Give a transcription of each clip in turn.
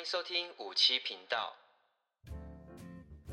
欢迎收听五七频道。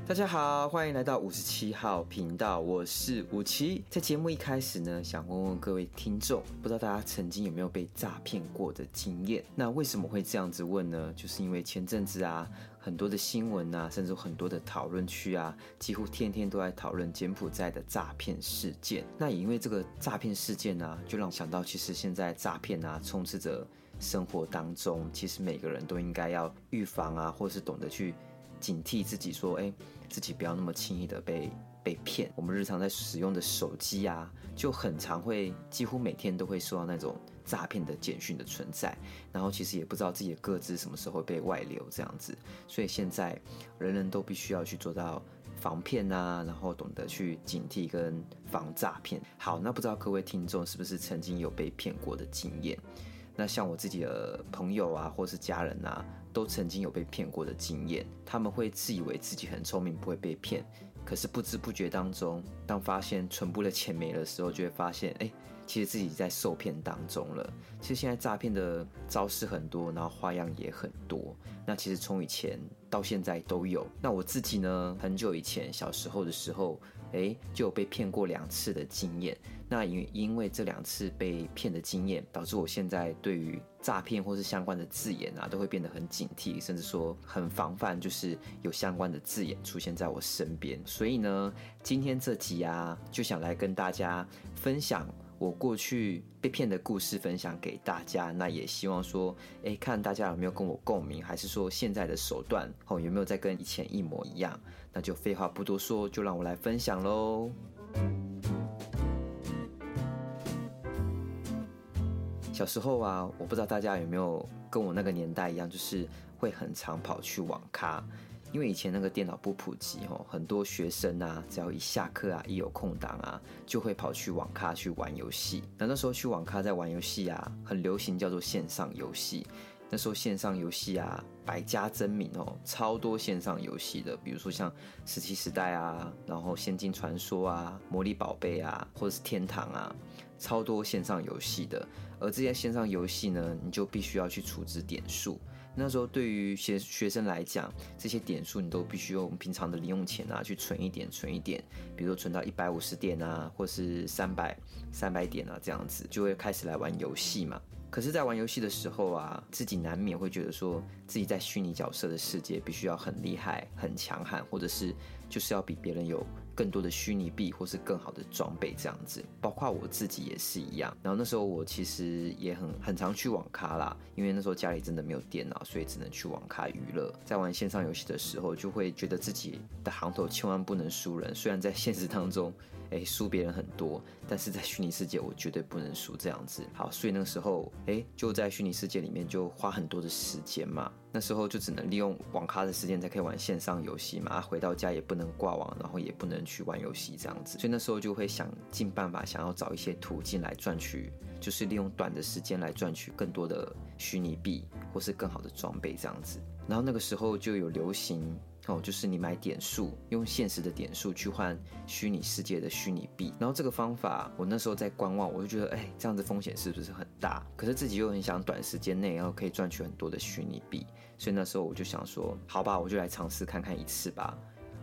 大家好，欢迎来到五十七号频道，我是五七。在节目一开始呢，想问问各位听众，不知道大家曾经有没有被诈骗过的经验？那为什么会这样子问呢？就是因为前阵子啊，很多的新闻啊，甚至很多的讨论区啊，几乎天天都在讨论柬埔寨的诈骗事件。那也因为这个诈骗事件呢、啊，就让我想到，其实现在诈骗啊，充斥着生活当中，其实每个人都应该要预防啊，或是懂得去。警惕自己，说：“哎，自己不要那么轻易的被被骗。我们日常在使用的手机啊，就很常会，几乎每天都会收到那种诈骗的简讯的存在。然后其实也不知道自己的个资什么时候被外流这样子。所以现在人人都必须要去做到防骗啊，然后懂得去警惕跟防诈骗。好，那不知道各位听众是不是曾经有被骗过的经验？那像我自己的朋友啊，或是家人啊。”都曾经有被骗过的经验，他们会自以为自己很聪明，不会被骗。可是不知不觉当中，当发现存簿的钱没了的时候，就会发现，哎，其实自己在受骗当中了。其实现在诈骗的招式很多，然后花样也很多。那其实从以前到现在都有。那我自己呢，很久以前小时候的时候，哎，就有被骗过两次的经验。那因因为这两次被骗的经验，导致我现在对于诈骗或是相关的字眼啊，都会变得很警惕，甚至说很防范，就是有相关的字眼出现在我身边。所以呢，今天这集啊，就想来跟大家分享我过去被骗的故事，分享给大家。那也希望说，哎，看大家有没有跟我共鸣，还是说现在的手段哦，有没有再跟以前一模一样？那就废话不多说，就让我来分享喽。小时候啊，我不知道大家有没有跟我那个年代一样，就是会很常跑去网咖，因为以前那个电脑不普及哦，很多学生啊，只要一下课啊，一有空档啊，就会跑去网咖去玩游戏。那那时候去网咖在玩游戏啊，很流行叫做线上游戏。那时候线上游戏啊，百家争鸣哦，超多线上游戏的，比如说像《石器时代》啊，然后《仙境传说》啊，《魔力宝贝》啊，或者是《天堂》啊，超多线上游戏的。而这些线上游戏呢，你就必须要去储值点数。那时候对于学学生来讲，这些点数你都必须用平常的零用钱啊去存一点，存一点。比如说存到一百五十点啊，或是三百三百点啊，这样子就会开始来玩游戏嘛。可是，在玩游戏的时候啊，自己难免会觉得说，自己在虚拟角色的世界必须要很厉害、很强悍，或者是就是要比别人有更多的虚拟币，或是更好的装备这样子。包括我自己也是一样。然后那时候我其实也很 很常去网咖啦，因为那时候家里真的没有电脑，所以只能去网咖娱乐。在玩线上游戏的时候，就会觉得自己的行头千万不能输人。虽然在现实当中，哎，输别人很多，但是在虚拟世界我绝对不能输这样子。好，所以那个时候。诶，就在虚拟世界里面就花很多的时间嘛，那时候就只能利用网咖的时间才可以玩线上游戏嘛，回到家也不能挂网，然后也不能去玩游戏这样子，所以那时候就会想尽办法想要找一些途径来赚取，就是利用短的时间来赚取更多的虚拟币或是更好的装备这样子，然后那个时候就有流行。哦，就是你买点数，用现实的点数去换虚拟世界的虚拟币。然后这个方法，我那时候在观望，我就觉得，哎，这样子风险是不是很大？可是自己又很想短时间内，然后可以赚取很多的虚拟币。所以那时候我就想说，好吧，我就来尝试看看一次吧。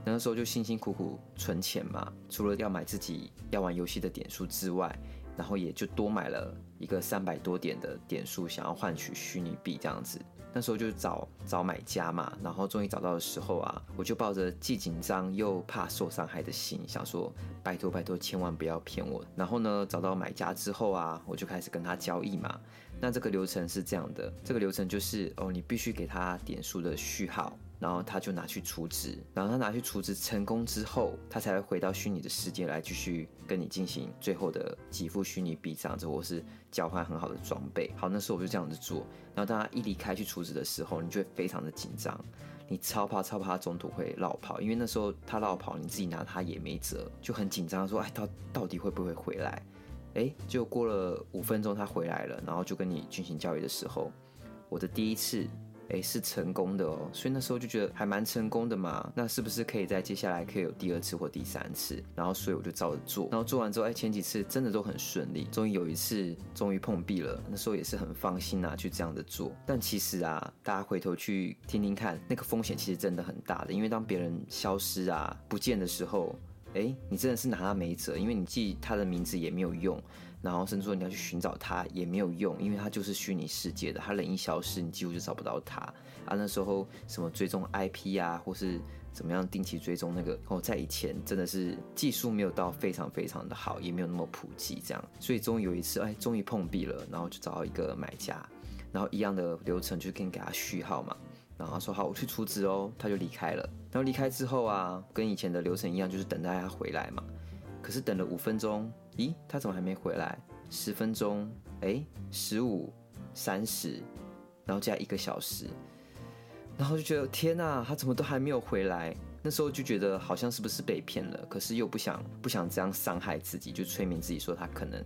那时候就辛辛苦苦存钱嘛，除了要买自己要玩游戏的点数之外。然后也就多买了一个三百多点的点数，想要换取虚拟币这样子。那时候就找找买家嘛，然后终于找到的时候啊，我就抱着既紧张又怕受伤害的心，想说拜托拜托，千万不要骗我。然后呢，找到买家之后啊，我就开始跟他交易嘛。那这个流程是这样的，这个流程就是哦，你必须给他点数的序号。然后他就拿去储值，然后他拿去储值成功之后，他才会回到虚拟的世界来继续跟你进行最后的给付虚拟币这样子，或是交换很好的装备。好，那时候我就这样子做。然后当他一离开去储值的时候，你就会非常的紧张，你超怕超怕他中途会落跑，因为那时候他落跑，你自己拿他也没辙，就很紧张，说哎，到到底会不会回来？哎，结果过了五分钟他回来了，然后就跟你进行交易的时候，我的第一次。哎，是成功的哦，所以那时候就觉得还蛮成功的嘛。那是不是可以在接下来可以有第二次或第三次？然后所以我就照着做，然后做完之后，哎，前几次真的都很顺利。终于有一次，终于碰壁了，那时候也是很放心啊，去这样的做。但其实啊，大家回头去听听看，那个风险其实真的很大的，因为当别人消失啊、不见的时候，哎，你真的是拿他没辙，因为你记他的名字也没有用。然后甚至说你要去寻找他也没有用，因为他就是虚拟世界的，他人一消失，你几乎就找不到他啊。那时候什么追踪 IP 啊，或是怎么样定期追踪那个哦，在以前真的是技术没有到非常非常的好，也没有那么普及这样。所以终于有一次，哎，终于碰壁了，然后就找到一个买家，然后一样的流程就跟给他序号嘛，然后说好，我去储值哦，他就离开了。然后离开之后啊，跟以前的流程一样，就是等待他回来嘛。可是等了五分钟。咦，他怎么还没回来？十分钟，哎，十五、三十，然后加一个小时，然后就觉得天哪，他怎么都还没有回来？那时候就觉得好像是不是被骗了，可是又不想不想这样伤害自己，就催眠自己说他可能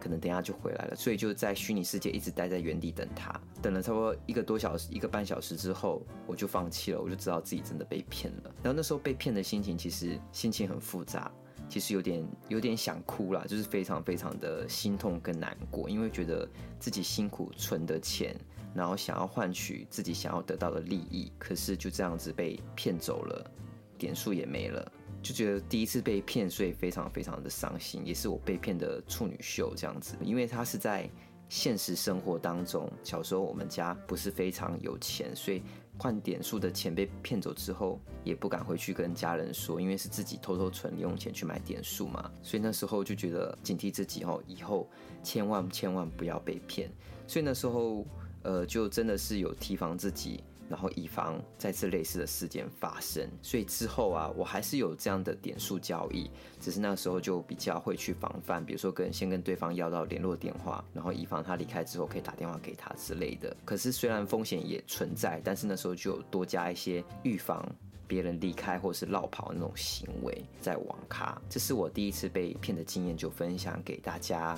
可能等下就回来了，所以就在虚拟世界一直待在原地等他，等了差不多一个多小时、一个半小时之后，我就放弃了，我就知道自己真的被骗了。然后那时候被骗的心情，其实心情很复杂。其实有点有点想哭啦，就是非常非常的心痛跟难过，因为觉得自己辛苦存的钱，然后想要换取自己想要得到的利益，可是就这样子被骗走了，点数也没了，就觉得第一次被骗，所以非常非常的伤心，也是我被骗的处女秀这样子，因为他是在现实生活当中，小时候我们家不是非常有钱，所以。换点数的钱被骗走之后，也不敢回去跟家人说，因为是自己偷偷存零用钱去买点数嘛，所以那时候就觉得警惕自己哦，以后千万千万不要被骗。所以那时候，呃，就真的是有提防自己。然后以防再次类似的事件发生，所以之后啊，我还是有这样的点数交易，只是那个时候就比较会去防范，比如说跟先跟对方要到联络电话，然后以防他离开之后可以打电话给他之类的。可是虽然风险也存在，但是那时候就多加一些预防别人离开或是落跑那种行为在网咖。这是我第一次被骗的经验，就分享给大家。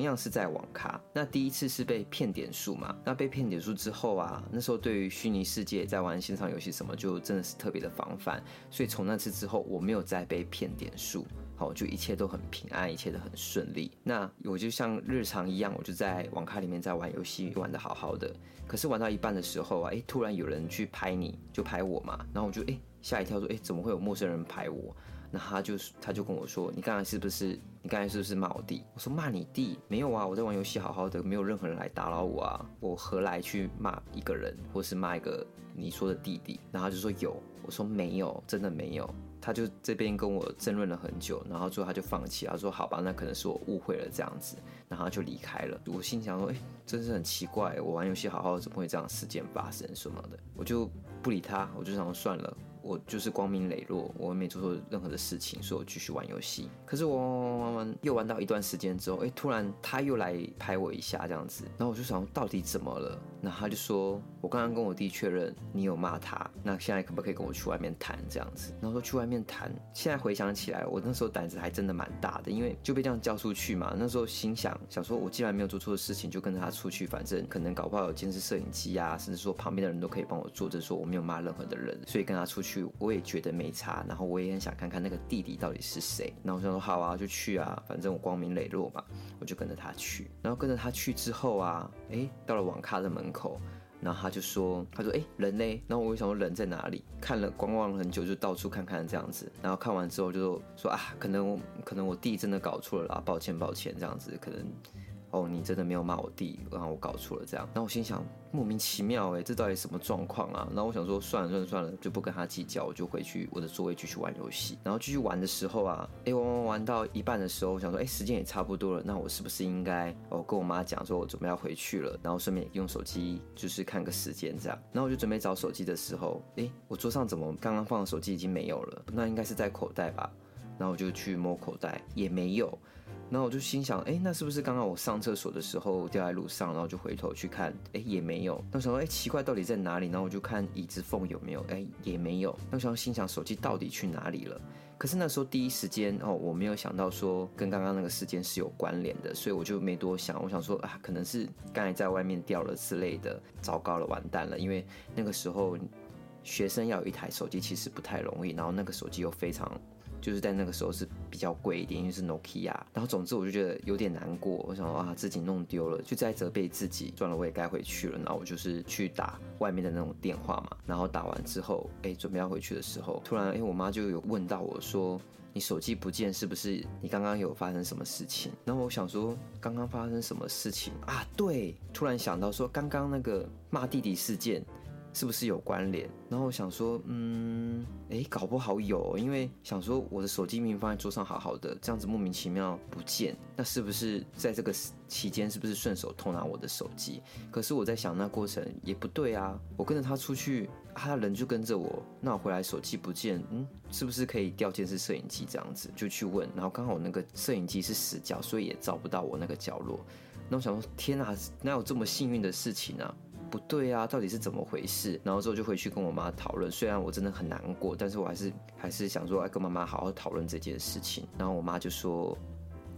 同样是在网咖，那第一次是被骗点数嘛？那被骗点数之后啊，那时候对于虚拟世界在玩线上游戏什么，就真的是特别的防范。所以从那次之后，我没有再被骗点数，好，就一切都很平安，一切都很顺利。那我就像日常一样，我就在网咖里面在玩游戏，玩得好好的。可是玩到一半的时候啊，哎，突然有人去拍你，就拍我嘛，然后我就哎吓一跳，说哎，怎么会有陌生人拍我？那他就他就跟我说：“你刚才是不是你刚才是不是骂我弟？”我说：“骂你弟？没有啊，我在玩游戏，好好的，没有任何人来打扰我啊，我何来去骂一个人，或是骂一个你说的弟弟？”然后他就说：“有。”我说：“没有，真的没有。”他就这边跟我争论了很久，然后最后他就放弃，他说：“好吧，那可能是我误会了这样子。”然后他就离开了。我心想说：“哎，真是很奇怪，我玩游戏好好的，怎么会这样事件发生什么的？”我就不理他，我就想算了。我就是光明磊落，我没做错任何的事情，所以我继续玩游戏。可是我玩玩玩玩，又玩到一段时间之后，哎，突然他又来拍我一下，这样子，然后我就想到底怎么了？然后他就说，我刚刚跟我弟确认你有骂他，那现在可不可以跟我去外面谈这样子？然后说去外面谈。现在回想起来，我那时候胆子还真的蛮大的，因为就被这样叫出去嘛。那时候心想想说，我既然没有做错的事情，就跟着他出去，反正可能搞不好有监视摄影机啊，甚至说旁边的人都可以帮我做，就说我没有骂任何的人，所以跟他出去。去，我也觉得没差，然后我也很想看看那个弟弟到底是谁。然后我想说好啊，就去啊，反正我光明磊落嘛，我就跟着他去。然后跟着他去之后啊，哎，到了网咖的门口，然后他就说，他说，哎，人呢？然后我就想说人在哪里？看了观望了很久，就到处看看这样子。然后看完之后就说啊，可能可能我弟真的搞错了啦，抱歉抱歉，这样子可能。哦，你真的没有骂我弟，然后我搞错了这样，然后我心想莫名其妙哎，这到底什么状况啊？然后我想说算了算了算了，就不跟他计较，我就回去我的座位继续玩游戏。然后继续玩的时候啊，哎玩玩玩到一半的时候，我想说哎时间也差不多了，那我是不是应该哦跟我妈讲说我准备要回去了，然后顺便用手机就是看个时间这样。然后我就准备找手机的时候，哎我桌上怎么刚刚放的手机已经没有了？那应该是在口袋吧？然后我就去摸口袋，也没有。然后我就心想，哎，那是不是刚刚我上厕所的时候掉在路上？然后就回头去看，哎，也没有。那时候，哎，奇怪，到底在哪里？然后我就看椅子缝有没有，哎，也没有。那时候心想，手机到底去哪里了？可是那时候第一时间哦，我没有想到说跟刚刚那个事件是有关联的，所以我就没多想。我想说啊，可能是刚才在外面掉了之类的，糟糕了，完蛋了。因为那个时候学生要有一台手机其实不太容易，然后那个手机又非常。就是在那个时候是比较贵一点，因为是 Nokia。然后总之我就觉得有点难过，我想啊，自己弄丢了，就在责备自己。算了，我也该回去了。然后我就是去打外面的那种电话嘛。然后打完之后，哎，准备要回去的时候，突然哎，我妈就有问到我说：“你手机不见，是不是你刚刚有发生什么事情？”然后我想说，刚刚发生什么事情啊？对，突然想到说，刚刚那个骂弟弟事件。是不是有关联？然后我想说，嗯，诶，搞不好有，因为想说我的手机明明放在桌上好好的，这样子莫名其妙不见，那是不是在这个期间是不是顺手偷拿我的手机？可是我在想，那过程也不对啊，我跟着他出去，他人就跟着我，那我回来手机不见，嗯，是不是可以调监视摄影机这样子？就去问，然后刚好我那个摄影机是死角，所以也照不到我那个角落。那我想说，天啊，哪有这么幸运的事情啊？不对啊，到底是怎么回事？然后之后就回去跟我妈讨论。虽然我真的很难过，但是我还是还是想说，要跟妈妈好好讨论这件事情。然后我妈就说，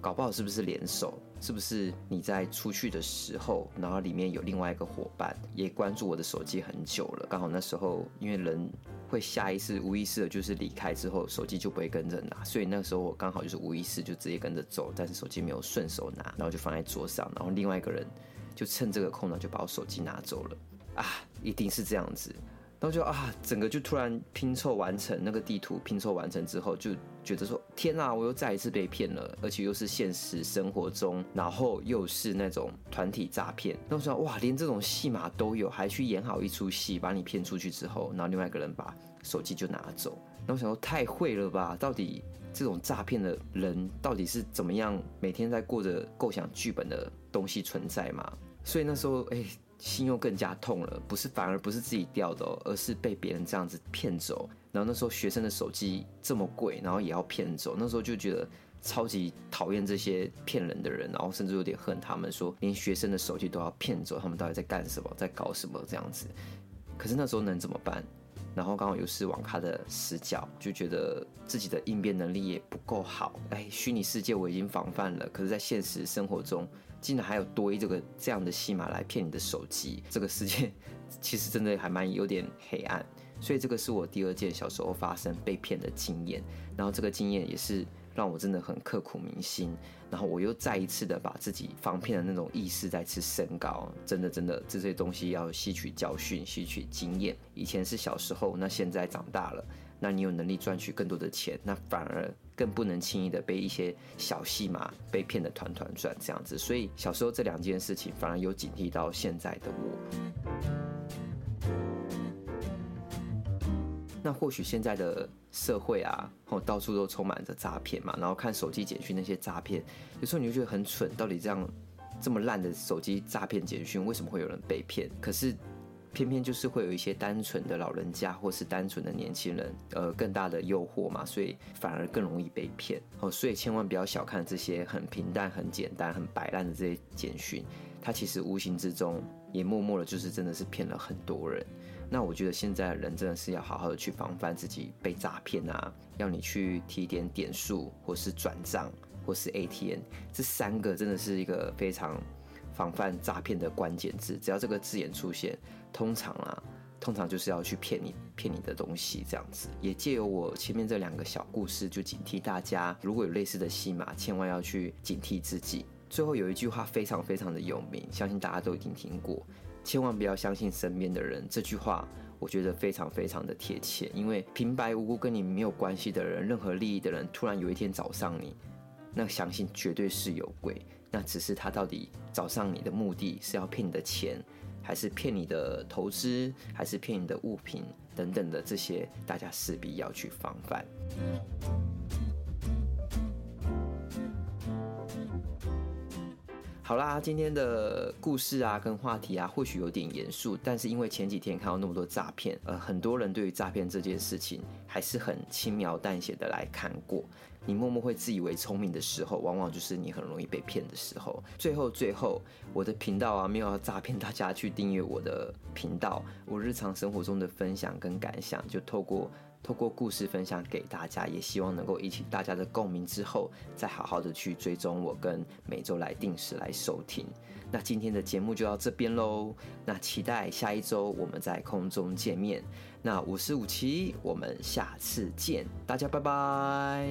搞不好是不是联手？是不是你在出去的时候，然后里面有另外一个伙伴也关注我的手机很久了？刚好那时候因为人会下意识、无意识的，就是离开之后手机就不会跟着拿，所以那个时候我刚好就是无意识就直接跟着走，但是手机没有顺手拿，然后就放在桌上，然后另外一个人。就趁这个空档就把我手机拿走了啊！一定是这样子，然后就啊，整个就突然拼凑完成那个地图，拼凑完成之后就觉得说天哪，我又再一次被骗了，而且又是现实生活中，然后又是那种团体诈骗。那我想哇，连这种戏码都有，还去演好一出戏，把你骗出去之后，然后另外一个人把手机就拿走。那我想说太会了吧？到底这种诈骗的人到底是怎么样，每天在过着构想剧本的东西存在嘛？所以那时候，哎、心又更加痛了。不是，反而不是自己掉的，而是被别人这样子骗走。然后那时候学生的手机这么贵，然后也要骗走。那时候就觉得超级讨厌这些骗人的人，然后甚至有点恨他们，说连学生的手机都要骗走，他们到底在干什么，在搞什么这样子。可是那时候能怎么办？然后刚好又是网咖的死角，就觉得自己的应变能力也不够好。哎，虚拟世界我已经防范了，可是在现实生活中。竟然还有多一这个这样的戏码来骗你的手机，这个世界其实真的还蛮有点黑暗。所以这个是我第二件小时候发生被骗的经验，然后这个经验也是让我真的很刻苦铭心。然后我又再一次的把自己防骗的那种意识再次升高。真的真的这些东西要吸取教训，吸取经验。以前是小时候，那现在长大了。那你有能力赚取更多的钱，那反而更不能轻易的被一些小戏码被骗得团团转这样子。所以小时候这两件事情反而有警惕到现在的我。那或许现在的社会啊，哦，到处都充满着诈骗嘛，然后看手机简讯那些诈骗，有时候你就觉得很蠢，到底这样这么烂的手机诈骗简讯，为什么会有人被骗？可是。偏偏就是会有一些单纯的老人家，或是单纯的年轻人，呃，更大的诱惑嘛，所以反而更容易被骗哦。所以千万不要小看这些很平淡、很简单、很摆烂的这些简讯，它其实无形之中也默默的，就是真的是骗了很多人。那我觉得现在的人真的是要好好的去防范自己被诈骗啊，要你去提点点数，或是转账，或是 ATM，这三个真的是一个非常。防范诈骗的关键字，只要这个字眼出现，通常啊，通常就是要去骗你、骗你的东西这样子。也借由我前面这两个小故事，就警惕大家，如果有类似的戏码，千万要去警惕自己。最后有一句话非常非常的有名，相信大家都已经听过，千万不要相信身边的人。这句话我觉得非常非常的贴切，因为平白无故跟你没有关系的人，任何利益的人，突然有一天找上你，那相信绝对是有鬼。那只是他到底找上你的目的是要骗你的钱，还是骗你的投资，还是骗你的物品等等的这些，大家势必要去防范。好啦，今天的故事啊，跟话题啊，或许有点严肃，但是因为前几天看到那么多诈骗，呃，很多人对于诈骗这件事情还是很轻描淡写的来看过。你默默会自以为聪明的时候，往往就是你很容易被骗的时候。最后，最后，我的频道啊，没有要诈骗大家去订阅我的频道，我日常生活中的分享跟感想，就透过。透过故事分享给大家，也希望能够引起大家的共鸣之后，再好好的去追踪我，跟每周来定时来收听。那今天的节目就到这边喽，那期待下一周我们在空中见面。那五十五期，我们下次见，大家拜拜。